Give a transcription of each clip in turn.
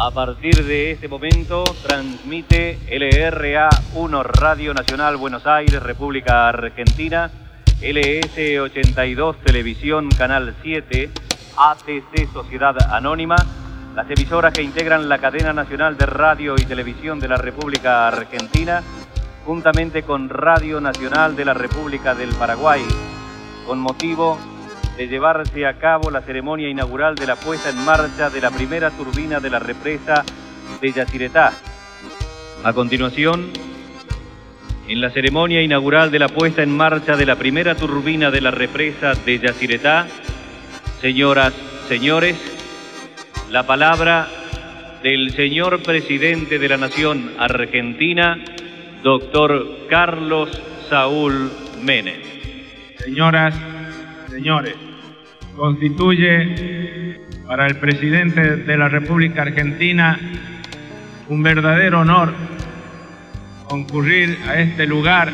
A partir de este momento transmite LRA 1 Radio Nacional Buenos Aires, República Argentina, LS 82 Televisión Canal 7, ATC Sociedad Anónima, las emisoras que integran la cadena nacional de radio y televisión de la República Argentina, juntamente con Radio Nacional de la República del Paraguay, con motivo de llevarse a cabo la ceremonia inaugural de la puesta en marcha de la primera turbina de la represa de Yacyretá. A continuación, en la ceremonia inaugural de la puesta en marcha de la primera turbina de la represa de Yacyretá, señoras, señores, la palabra del señor presidente de la Nación Argentina, doctor Carlos Saúl Menem. Señoras, señores, constituye para el presidente de la República Argentina un verdadero honor concurrir a este lugar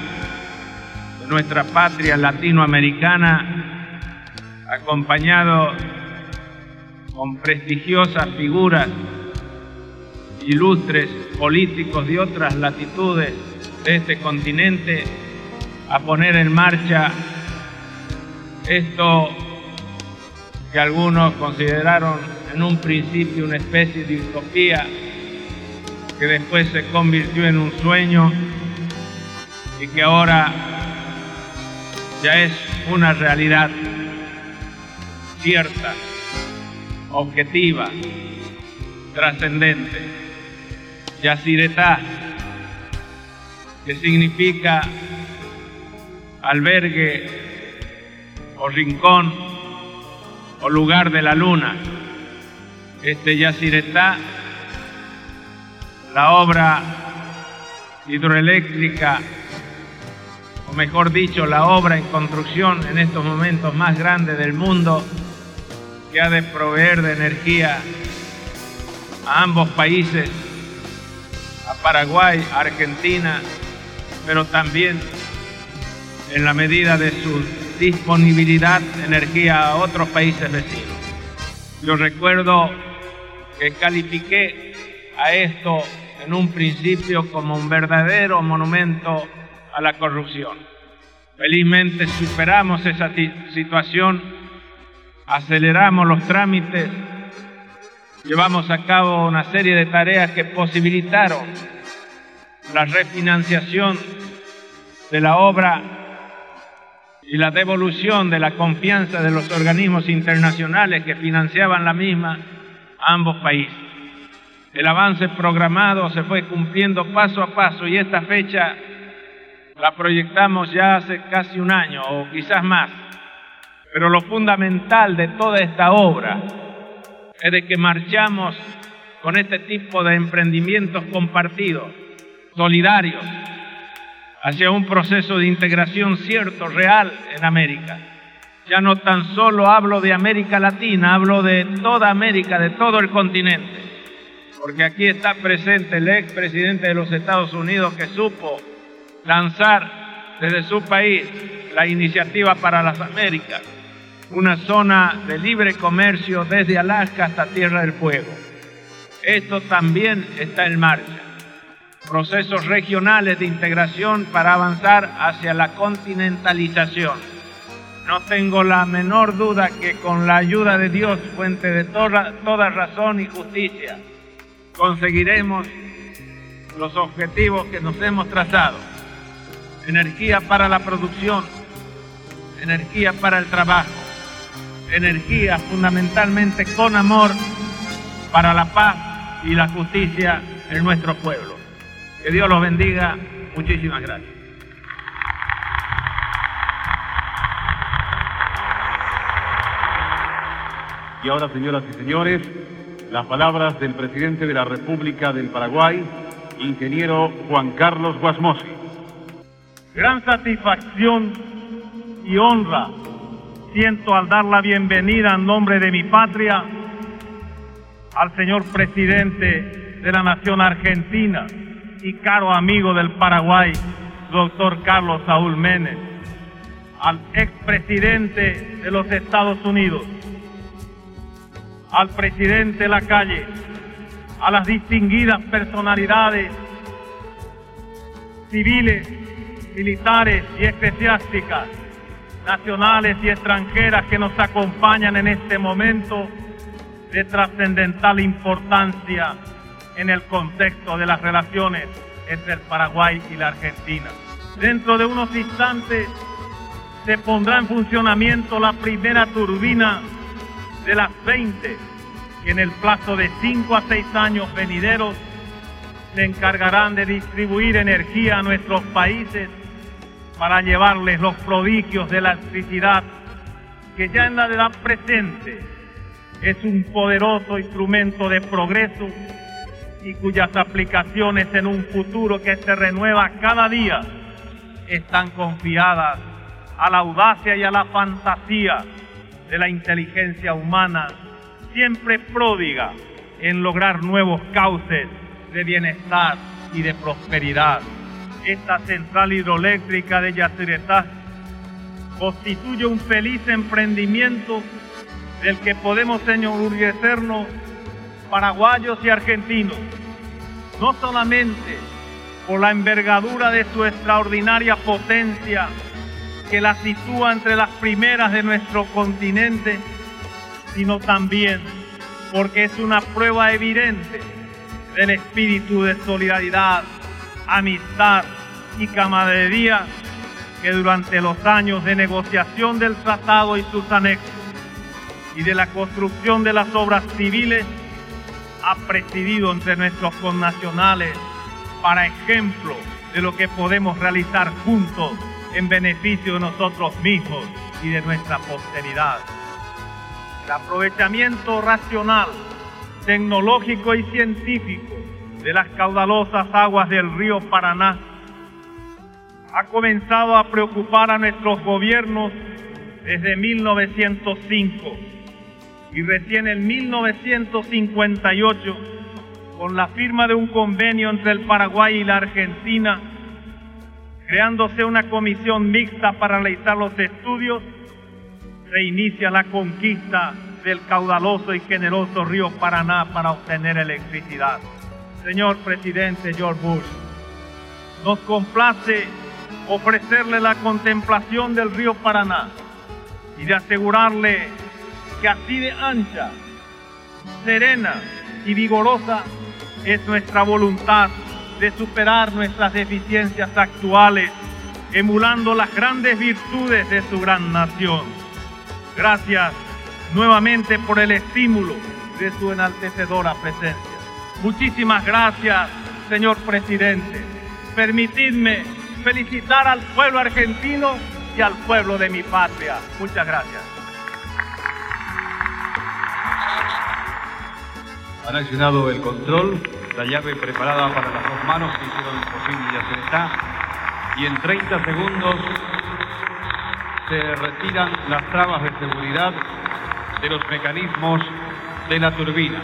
de nuestra patria latinoamericana acompañado con prestigiosas figuras ilustres políticos de otras latitudes de este continente a poner en marcha esto que algunos consideraron en un principio una especie de utopía, que después se convirtió en un sueño y que ahora ya es una realidad cierta, objetiva, trascendente. Yacyretá, que significa albergue o rincón o lugar de la luna. Este Yacyretá, la obra hidroeléctrica, o mejor dicho, la obra en construcción en estos momentos más grande del mundo, que ha de proveer de energía a ambos países, a Paraguay, a Argentina, pero también en la medida de sus disponibilidad de energía a otros países vecinos. Yo recuerdo que califiqué a esto en un principio como un verdadero monumento a la corrupción. Felizmente superamos esa situación, aceleramos los trámites, llevamos a cabo una serie de tareas que posibilitaron la refinanciación de la obra y la devolución de la confianza de los organismos internacionales que financiaban la misma a ambos países. El avance programado se fue cumpliendo paso a paso y esta fecha la proyectamos ya hace casi un año o quizás más. Pero lo fundamental de toda esta obra es de que marchamos con este tipo de emprendimientos compartidos, solidarios, hacia un proceso de integración cierto, real en América. Ya no tan solo hablo de América Latina, hablo de toda América, de todo el continente, porque aquí está presente el expresidente de los Estados Unidos que supo lanzar desde su país la iniciativa para las Américas, una zona de libre comercio desde Alaska hasta Tierra del Fuego. Esto también está en marcha procesos regionales de integración para avanzar hacia la continentalización. No tengo la menor duda que con la ayuda de Dios, fuente de toda, toda razón y justicia, conseguiremos los objetivos que nos hemos trazado. Energía para la producción, energía para el trabajo, energía fundamentalmente con amor para la paz y la justicia en nuestro pueblo. Que Dios los bendiga. Muchísimas gracias. Y ahora, señoras y señores, las palabras del presidente de la República del Paraguay, ingeniero Juan Carlos Guasmosi. Gran satisfacción y honra siento al dar la bienvenida en nombre de mi patria al señor presidente de la Nación Argentina, y caro amigo del Paraguay, doctor Carlos Saúl Menem, al expresidente de los Estados Unidos, al presidente Lacalle, a las distinguidas personalidades civiles, militares y eclesiásticas, nacionales y extranjeras que nos acompañan en este momento de trascendental importancia en el contexto de las relaciones entre el Paraguay y la Argentina. Dentro de unos instantes se pondrá en funcionamiento la primera turbina de las 20 que en el plazo de 5 a 6 años venideros se encargarán de distribuir energía a nuestros países para llevarles los prodigios de la electricidad que ya en la edad presente es un poderoso instrumento de progreso y cuyas aplicaciones en un futuro que se renueva cada día están confiadas a la audacia y a la fantasía de la inteligencia humana, siempre pródiga en lograr nuevos cauces de bienestar y de prosperidad. Esta central hidroeléctrica de Yacyretá constituye un feliz emprendimiento del que podemos enorgullecernos paraguayos y argentinos, no solamente por la envergadura de su extraordinaria potencia que la sitúa entre las primeras de nuestro continente, sino también porque es una prueba evidente del espíritu de solidaridad, amistad y camaradería que durante los años de negociación del tratado y sus anexos y de la construcción de las obras civiles ha presidido entre nuestros connacionales para ejemplo de lo que podemos realizar juntos en beneficio de nosotros mismos y de nuestra posteridad. El aprovechamiento racional, tecnológico y científico de las caudalosas aguas del río Paraná ha comenzado a preocupar a nuestros gobiernos desde 1905 y recién en 1958, con la firma de un convenio entre el Paraguay y la Argentina, creándose una comisión mixta para realizar los estudios, se inicia la conquista del caudaloso y generoso río Paraná para obtener electricidad. Señor presidente George Bush, nos complace ofrecerle la contemplación del río Paraná y de asegurarle que así de ancha, serena y vigorosa es nuestra voluntad de superar nuestras deficiencias actuales, emulando las grandes virtudes de su gran nación. Gracias nuevamente por el estímulo de su enaltecedora presencia. Muchísimas gracias, señor presidente. Permitidme felicitar al pueblo argentino y al pueblo de mi patria. Muchas gracias. Han accionado el control, la llave preparada para las dos manos que hicieron posible y hacer está. Y en 30 segundos se retiran las trabas de seguridad de los mecanismos de la turbina.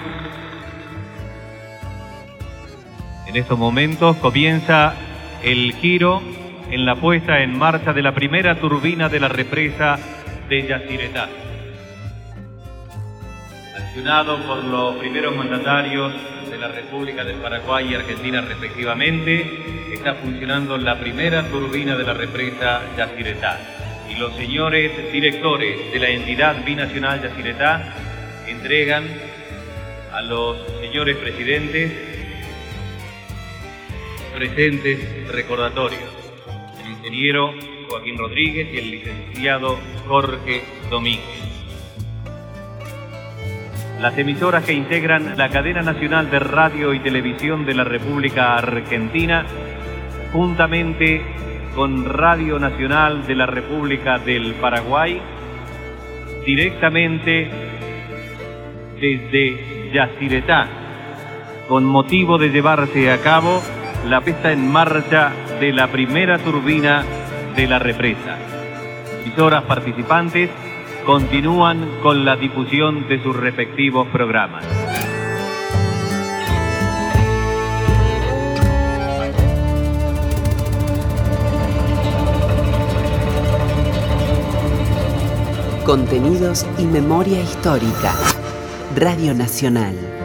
En estos momentos comienza el giro en la puesta en marcha de la primera turbina de la represa de Yacyretá. Accionado por los primeros mandatarios de la República del Paraguay y Argentina respectivamente, está funcionando la primera turbina de la represa Yacyretá. Y los señores directores de la entidad binacional Yacyretá entregan a los señores presidentes presentes recordatorios. El ingeniero Joaquín Rodríguez y el licenciado Jorge Domínguez. Las emisoras que integran la cadena nacional de radio y televisión de la República Argentina, juntamente con Radio Nacional de la República del Paraguay, directamente desde Yacyretá, con motivo de llevarse a cabo la puesta en marcha de la primera turbina de la represa. Emisoras participantes continúan con la difusión de sus respectivos programas. Contenidos y memoria histórica. Radio Nacional.